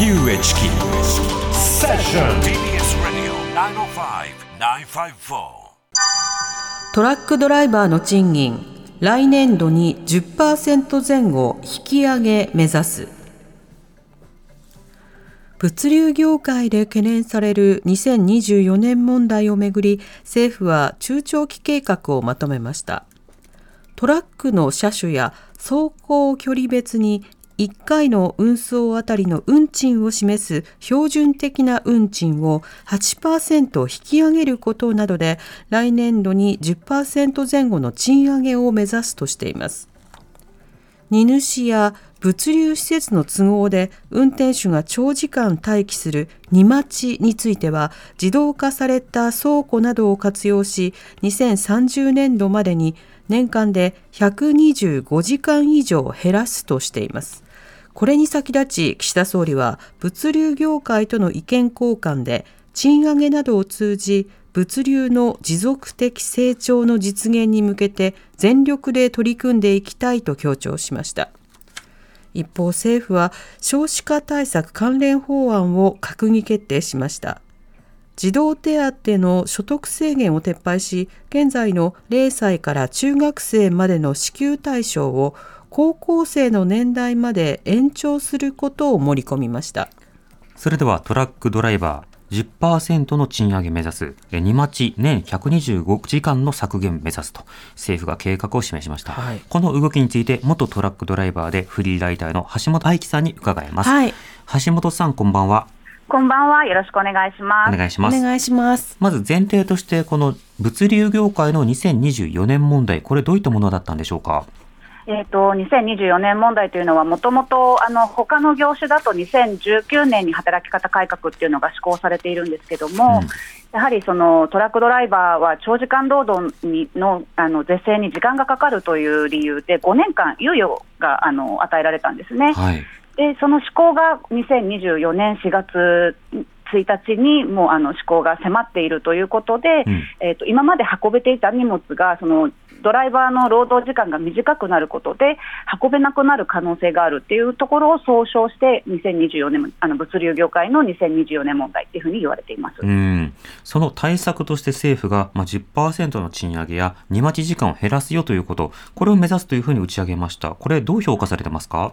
荻上チキ。セッション TBS Radio 905-954トラックドライバーの賃金来年度に10%前後引き上げ目指す。物流業界で懸念される2024年問題をめぐり政府は中長期計画をまとめました。トラックの車種や走行距離別に1回の運送あたりの運賃を示す標準的な運賃を8%引き上げることなどで来年度に10%前後の賃上げを目指すとしています。荷主や物流施設の都合で運転手が長時間待機する荷待ちについては自動化された倉庫などを活用し2030年度までに年間で125時間以上減らすとしています。これに先立ち岸田総理は物流業界との意見交換で賃上げなどを通じ物流の持続的成長の実現に向けて全力で取り組んでいきたいと強調しました。一方政府は少子化対策関連法案を閣議決定しました児童手当の所得制限を撤廃し現在の0歳から中学生までの支給対象を高校生の年代まで延長することを盛り込みましたそれではトラックドライバー10%の賃上げ目指す、え荷待ち年125時間の削減目指すと政府が計画を示しました。はいこの動きについて元トラックドライバーでフリーライターの橋本愛樹さんに伺います。はい橋本さんこんばんは。こんばんは。よろしくお願いします。おお願いします。願いしますまず前提としてこの物流業界の2024年問題、これどういったものだったんでしょうか？えっ、と、2024年問題というのは、もともと、あの、他の業種だと2019年に働き方改革っていうのが施行されているんですけども、うんやはりそのトラックドライバーは長時間労働にのあの是正に時間がかかるという理由で、5年間猶予があの与えられたんですね。はい。でその施行が2024年4月1日にもうあの施行が迫っているということで、うんえー、と今まで運べていた荷物がそのドライバーの労働時間が短くなることで運べなくなる可能性があるっていうところを総称して2024年あの物流業界の2024年問題っていうふうに言われています。うん。その対策として政府が、まあ、10%の賃上げや荷待ち時間を減らすよということ、これを目指すというふうに打ち上げました。これどう評価されてますか？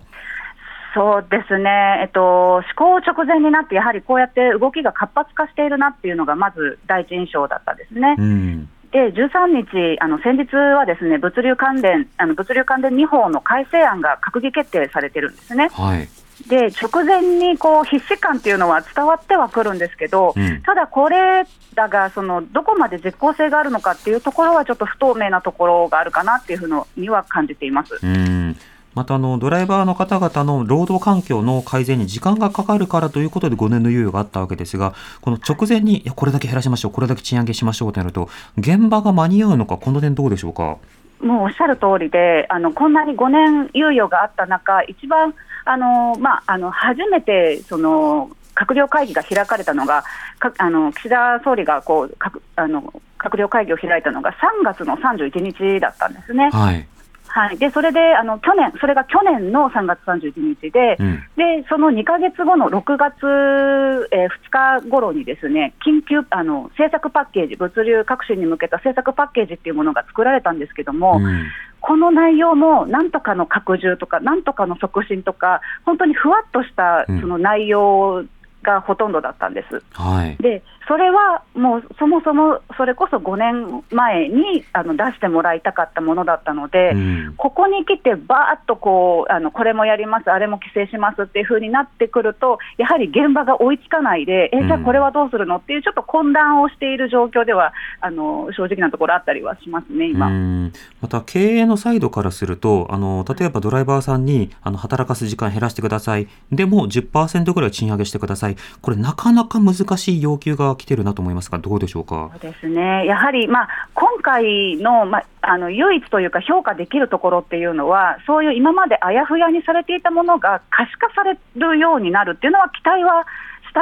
そうですね、えっと、施行直前になって、やはりこうやって動きが活発化しているなっていうのが、まず第一印象だったですね。うん。で、13日、あの先日はですね物流関連、あの物流関連2法の改正案が閣議決定されてるんですね。はい。で、直前にこう必死感っていうのは伝わってはくるんですけど、うんただこれらがそのどこまで実効性があるのかっていうところは、ちょっと不透明なところがあるかなっていうふうには感じています。うん。またあのドライバーの方々の労働環境の改善に時間がかかるからということで5年の猶予があったわけですが、この直前にいやこれだけ減らしましょう、これだけ賃上げしましょうとなると、現場が間に合うのか、この点どうでしょうか？もうおっしゃる通りで、あのこんなに5年猶予があった中、一番あの、まあ、あの初めてその閣僚会議が開かれたのが、かあの岸田総理がこうかくあの閣僚会議を開いたのが3月の31日だったんですね。はい。はい、でそれであの去年、それが去年の3月31日で、うん。でその2か月後の6月、えー2日頃にですね緊急あの政策パッケージ、物流革新に向けた政策パッケージっていうものが作られたんですけども、うん。この内容もなんとかの拡充とか、なんとかの促進とか、本当にふわっとしたうん。その内容がほとんどだったんです。はい。で、それはもうそもそもそれこそ5年前にあの出してもらいたかったものだったので、うんここに来て、ばーっとこうあのこれもやります、あれも規制しますっていう風になってくると、やはり現場が追いつかないで、えじゃあこれはどうするのっていう、ちょっと混乱をしている状況では、あの正直なところあったりはしますね、今。うんまた経営のサイドからするとあの例えばドライバーさんにあの働かす時間減らしてくださいでも10%ぐらい賃上げしてくださいこれなかなか難しい要求が来てるなと思いますがどうでしょうか？そうですね、やはり、まあ、今回の,、まあ、あの唯一というか、評価できるところっていうのは、そういう今まであやふやにされていたものが可視化されるようになるっていうのは、期待は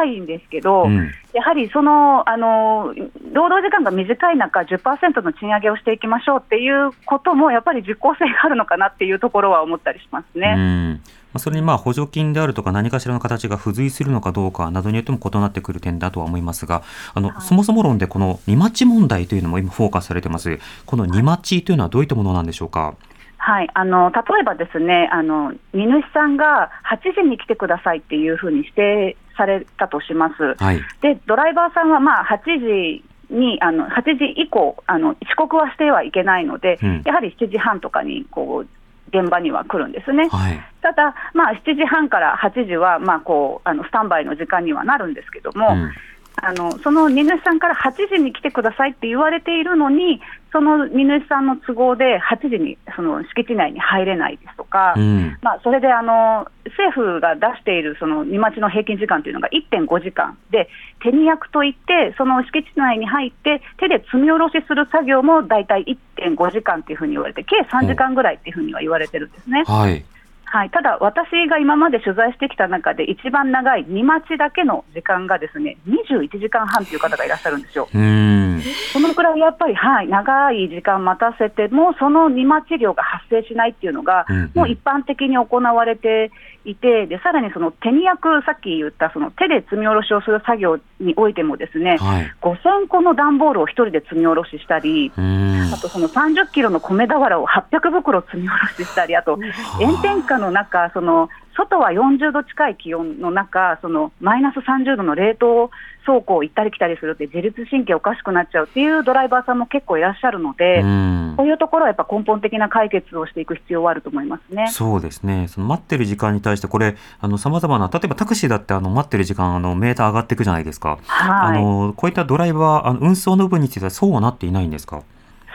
しいんですけど、うん。やはりそのあの労働時間が短い中、10%の賃上げをしていきましょうっていうことも、やっぱり実効性があるのかなっていうところは思ったりしますうね。それにまあ補助金であるとか何かしらの形が付随するのかどうかなどによっても異なってくる点だとは思いますがあの、そもそも論でこの荷待ち問題というのも今フォーカスされてます。この荷待ちというのはどういったものなんでしょうか？はい、あの例えばですねあの、荷主さんが8時に来てくださいっていうふうに指定されたとします。はい。でドライバーさんはまあ8時にあの8時以降あの、遅刻はしてはいけないので、うんやはり7時半とかにこう現場には来るんですね。はい。ただ、まあ、7時半から8時は、まあ、こうあのスタンバイの時間にはなるんですけども、うんあのその荷主さんから8時に来てくださいって言われているのに、その荷主さんの都合で8時にその敷地内に入れないですとか、うん。まあ、それであの政府が出しているその荷待ちの平均時間というのが1.5時間で、手荷役といって、その敷地内に入って、手で積み下ろしする作業も大体1.5時間というふうに言われて、計3時間ぐらいというふうには言われてるんですね。はい。はい、ただ、私が今まで取材してきた中で、一番長い荷待ちだけの時間がですね21時間半という方がいらっしゃるんですよ。うん。そのくらいやっぱり、はい、長い時間待たせても、その荷待ち量が発生しないっていうのが、うんうんもう一般的に行われていて、でさらにその手荷役、さっき言ったその手で積み下ろしをする作業においても、ですね、はい。5000個の段ボールを一人で積み下ろししたり、うん。あとその30キロの米俵を800袋積み下ろししたり、あと炎天下の中、その外は40度近い気温の中、そのマイナス30度の冷凍倉庫を行ったり来たりするって、自律神経おかしくなっちゃうっていうドライバーさんも結構いらっしゃるので、うんこういうところはやっぱ根本的な解決をしていく必要はあると思いますね。そうですね。その待ってる時間に対して、これ、あの、様々な、例えばタクシーだって、あの、待ってる時間、あの、メーター上がっていくじゃないですか。あはい、の、こういったドライバー、あの、運送の部分についてはそうはなっていないんですか？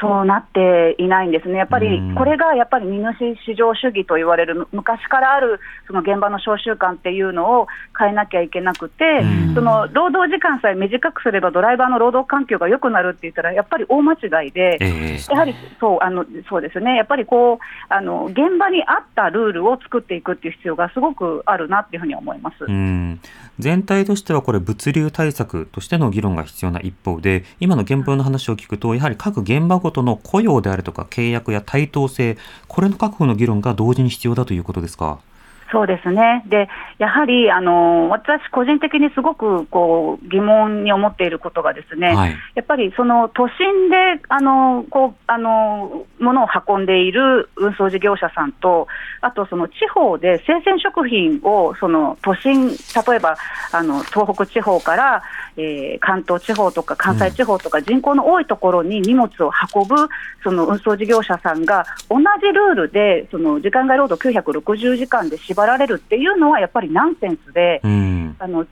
そうなっていないんですね、やっぱりうん。これがやっぱり荷主至上主義と言われる、む昔からあるその現場の召集感っていうのを変えなきゃいけなくて、うん。その労働時間さえ短くすれば、ドライバーの労働環境が良くなるって言ったら、やっぱり大間違いで。ええ。やはりそうあのそうですね、やっぱりこうあの現場に合ったルールを作っていくっていう必要がすごくあるなっていうふうに思います。うん。全体としてはこれ物流対策としての議論が必要な一方で今の現場の話を聞くとやはり各現場ごとの雇用であるとか契約や対等性これの確保の議論が同時に必要だということですか？そうですね。で、やはり、あの、私個人的にすごく、こう、疑問に思っていることがですね、はい。やっぱり、その、都心で、あの、こう、あの、物を運んでいる運送事業者さんと、あと、その、地方で生鮮食品を、その、都心、例えば、あの、東北地方から、えー関東地方とか関西地方とか人口の多いところに荷物を運ぶその運送事業者さんが同じルールでその時間外労働960時間で縛られるっていうのはやっぱりナンセンスで、うんあの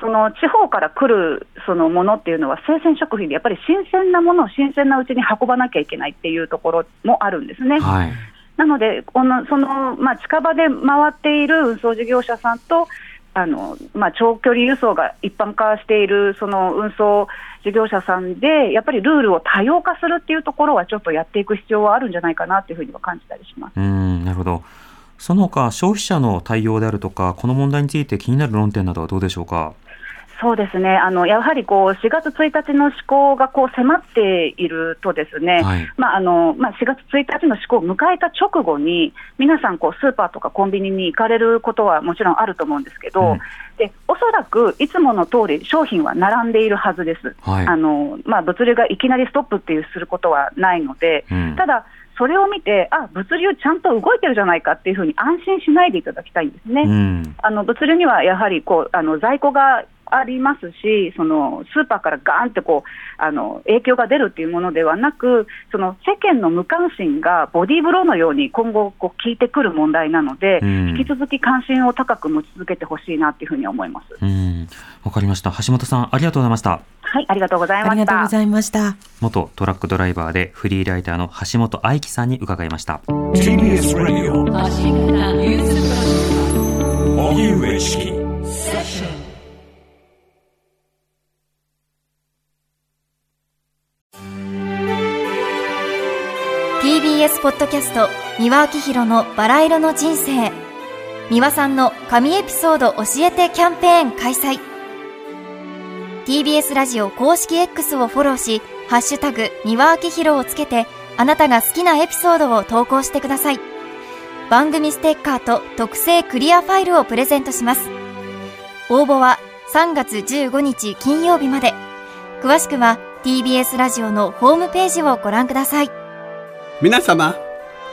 その地方から来るそのものっていうのは生鮮食品でやっぱり新鮮なものを新鮮なうちに運ばなきゃいけないっていうところもあるんですね。はいなので、このそのまあ、近場で回っている運送事業者さんと、あのまあ、長距離輸送が一般化しているその運送事業者さんで、やっぱりルールを多様化するっていうところは、ちょっとやっていく必要はあるんじゃないかなというふうには感じたりします。うんなるほどその他消費者の対応であるとかこの問題について気になる論点などはどうでしょうか？そうですね、あのやはりこう4月1日の施行がこう迫っていると、ですね、はい。まああのまあ、4月1日の施行を迎えた直後に、皆さんこう、スーパーとかコンビニに行かれることはもちろんあると思うんですけど、うん。でおそらくいつもの通り、商品は並んでいるはずです。はい。あのまあ、物流がいきなりストップっていうすることはないので、うん。ただ、それを見て、あ物流ちゃんと動いてるじゃないかっていうふうに安心しないでいただきたいんですね。うんあの物流にはやはりこうあの在庫がありますし、そのスーパーからガーンってこうあの影響が出るっていうものではなく、その世間の無関心がボディーブローのように今後、こう効いてくる問題なので、うん引き続き関心を高く持ち続けてほしいなっていうふうに思います。うんわかりました橋本さんありがとうございました。はい、ありがとうございましたありがとうご。ざいました。元トラックドライバーでフリーライターの橋本愛樹さんに伺いました。TBS ポッドキャスト三輪明宏のバラ色の人生。三輪さんの神エピソード教えてキャンペーン開催。TBS ラジオ公式 X をフォローし、ハッシュタグ、三輪明宏をつけて、あなたが好きなエピソードを投稿してください。番組ステッカーと特製クリアファイルをプレゼントします。応募は3月15日金曜日まで。詳しくは TBS ラジオのホームページをご覧ください。皆様、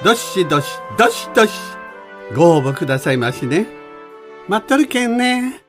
どしどし、どしどし、ご応募くださいましね。待っとるけんね。